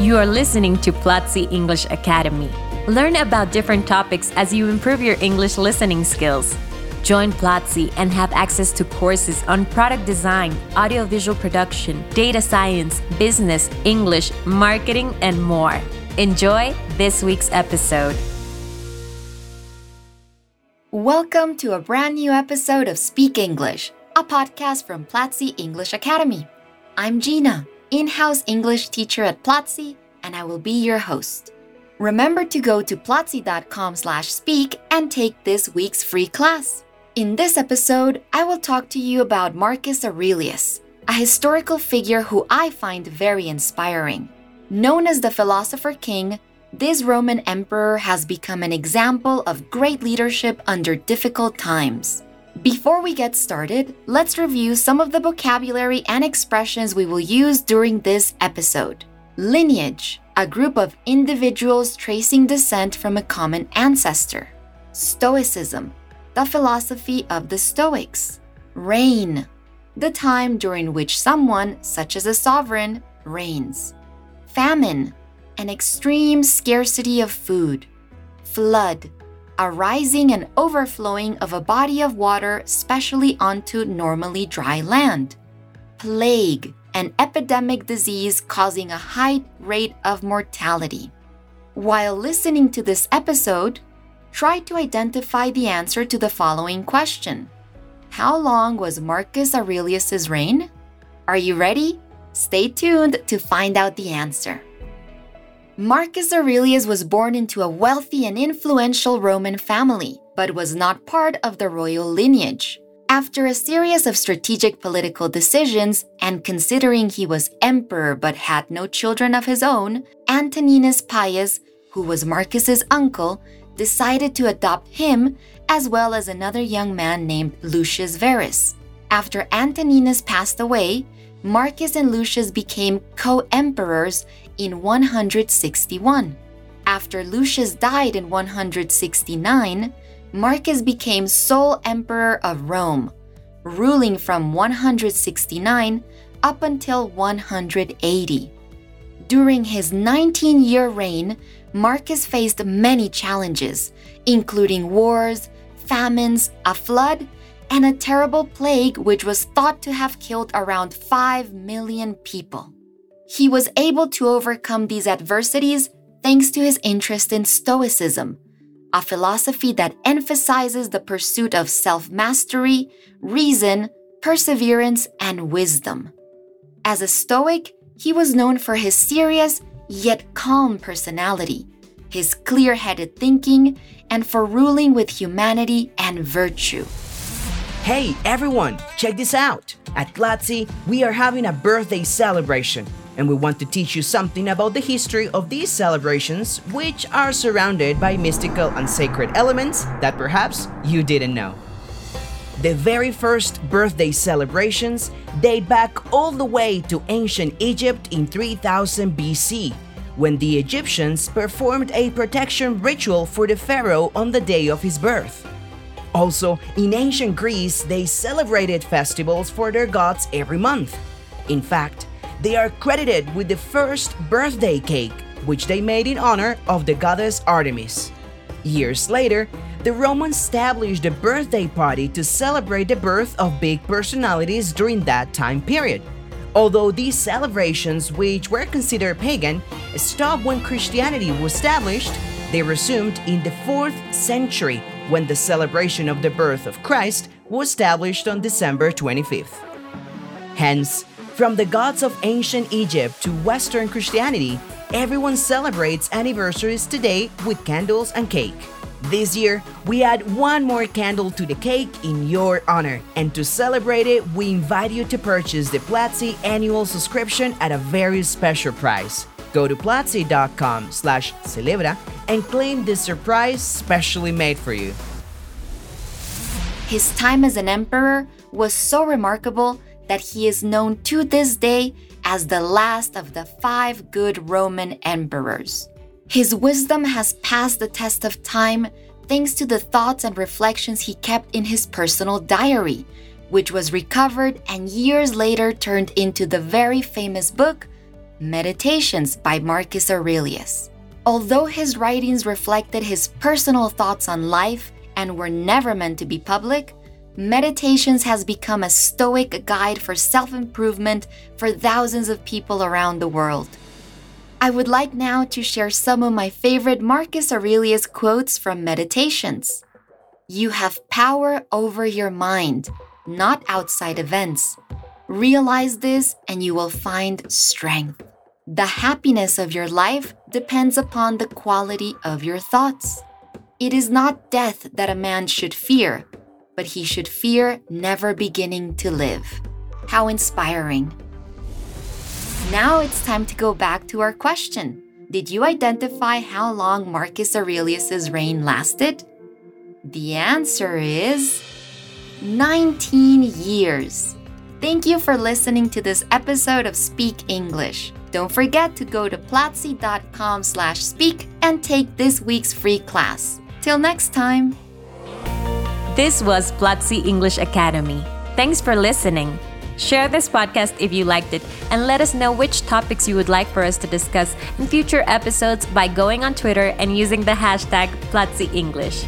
You are listening to Platzi English Academy. Learn about different topics as you improve your English listening skills. Join Platzi and have access to courses on product design, audiovisual production, data science, business, English, marketing, and more. Enjoy this week's episode. Welcome to a brand new episode of Speak English, a podcast from Platzi English Academy. I'm Gina, in house English teacher at Platzi, and I will be your host. Remember to go to platzi.com slash speak and take this week's free class. In this episode, I will talk to you about Marcus Aurelius, a historical figure who I find very inspiring. Known as the philosopher king, this Roman emperor has become an example of great leadership under difficult times. Before we get started, let's review some of the vocabulary and expressions we will use during this episode. Lineage, a group of individuals tracing descent from a common ancestor. Stoicism, the philosophy of the Stoics. Reign, the time during which someone, such as a sovereign, reigns. Famine, an extreme scarcity of food. Flood, a rising and overflowing of a body of water, especially onto normally dry land. Plague, an epidemic disease causing a high rate of mortality. While listening to this episode, try to identify the answer to the following question How long was Marcus Aurelius's reign? Are you ready? Stay tuned to find out the answer. Marcus Aurelius was born into a wealthy and influential Roman family, but was not part of the royal lineage. After a series of strategic political decisions, and considering he was emperor but had no children of his own, Antoninus Pius, who was Marcus's uncle, decided to adopt him as well as another young man named Lucius Verus. After Antoninus passed away, Marcus and Lucius became co emperors in 161. After Lucius died in 169, Marcus became sole emperor of Rome, ruling from 169 up until 180. During his 19 year reign, Marcus faced many challenges, including wars, famines, a flood, and a terrible plague which was thought to have killed around 5 million people. He was able to overcome these adversities thanks to his interest in Stoicism, a philosophy that emphasizes the pursuit of self mastery, reason, perseverance, and wisdom. As a Stoic, he was known for his serious yet calm personality, his clear headed thinking, and for ruling with humanity and virtue. Hey everyone, check this out! At Platzi, we are having a birthday celebration and we want to teach you something about the history of these celebrations, which are surrounded by mystical and sacred elements that perhaps you didn't know. The very first birthday celebrations date back all the way to ancient Egypt in 3000 BC, when the Egyptians performed a protection ritual for the pharaoh on the day of his birth. Also, in ancient Greece, they celebrated festivals for their gods every month. In fact, they are credited with the first birthday cake, which they made in honor of the goddess Artemis. Years later, the Romans established a birthday party to celebrate the birth of big personalities during that time period. Although these celebrations, which were considered pagan, stopped when Christianity was established, they resumed in the 4th century when the celebration of the birth of Christ was established on December 25th. Hence, from the gods of ancient Egypt to Western Christianity, everyone celebrates anniversaries today with candles and cake. This year, we add one more candle to the cake in your honor. And to celebrate it, we invite you to purchase the Platzi annual subscription at a very special price. Go to platzi.com slash celebra and claim this surprise specially made for you. His time as an emperor was so remarkable that he is known to this day as the last of the five good Roman emperors. His wisdom has passed the test of time thanks to the thoughts and reflections he kept in his personal diary, which was recovered and years later turned into the very famous book, Meditations by Marcus Aurelius. Although his writings reflected his personal thoughts on life and were never meant to be public, Meditations has become a stoic guide for self improvement for thousands of people around the world. I would like now to share some of my favorite Marcus Aurelius quotes from Meditations. You have power over your mind, not outside events. Realize this and you will find strength. The happiness of your life depends upon the quality of your thoughts. It is not death that a man should fear, but he should fear never beginning to live. How inspiring! Now it's time to go back to our question. Did you identify how long Marcus Aurelius's reign lasted? The answer is 19 years. Thank you for listening to this episode of Speak English. Don't forget to go to platzi.com slash speak and take this week's free class. Till next time. This was Platzi English Academy. Thanks for listening. Share this podcast if you liked it and let us know which topics you would like for us to discuss in future episodes by going on Twitter and using the hashtag Platzi English.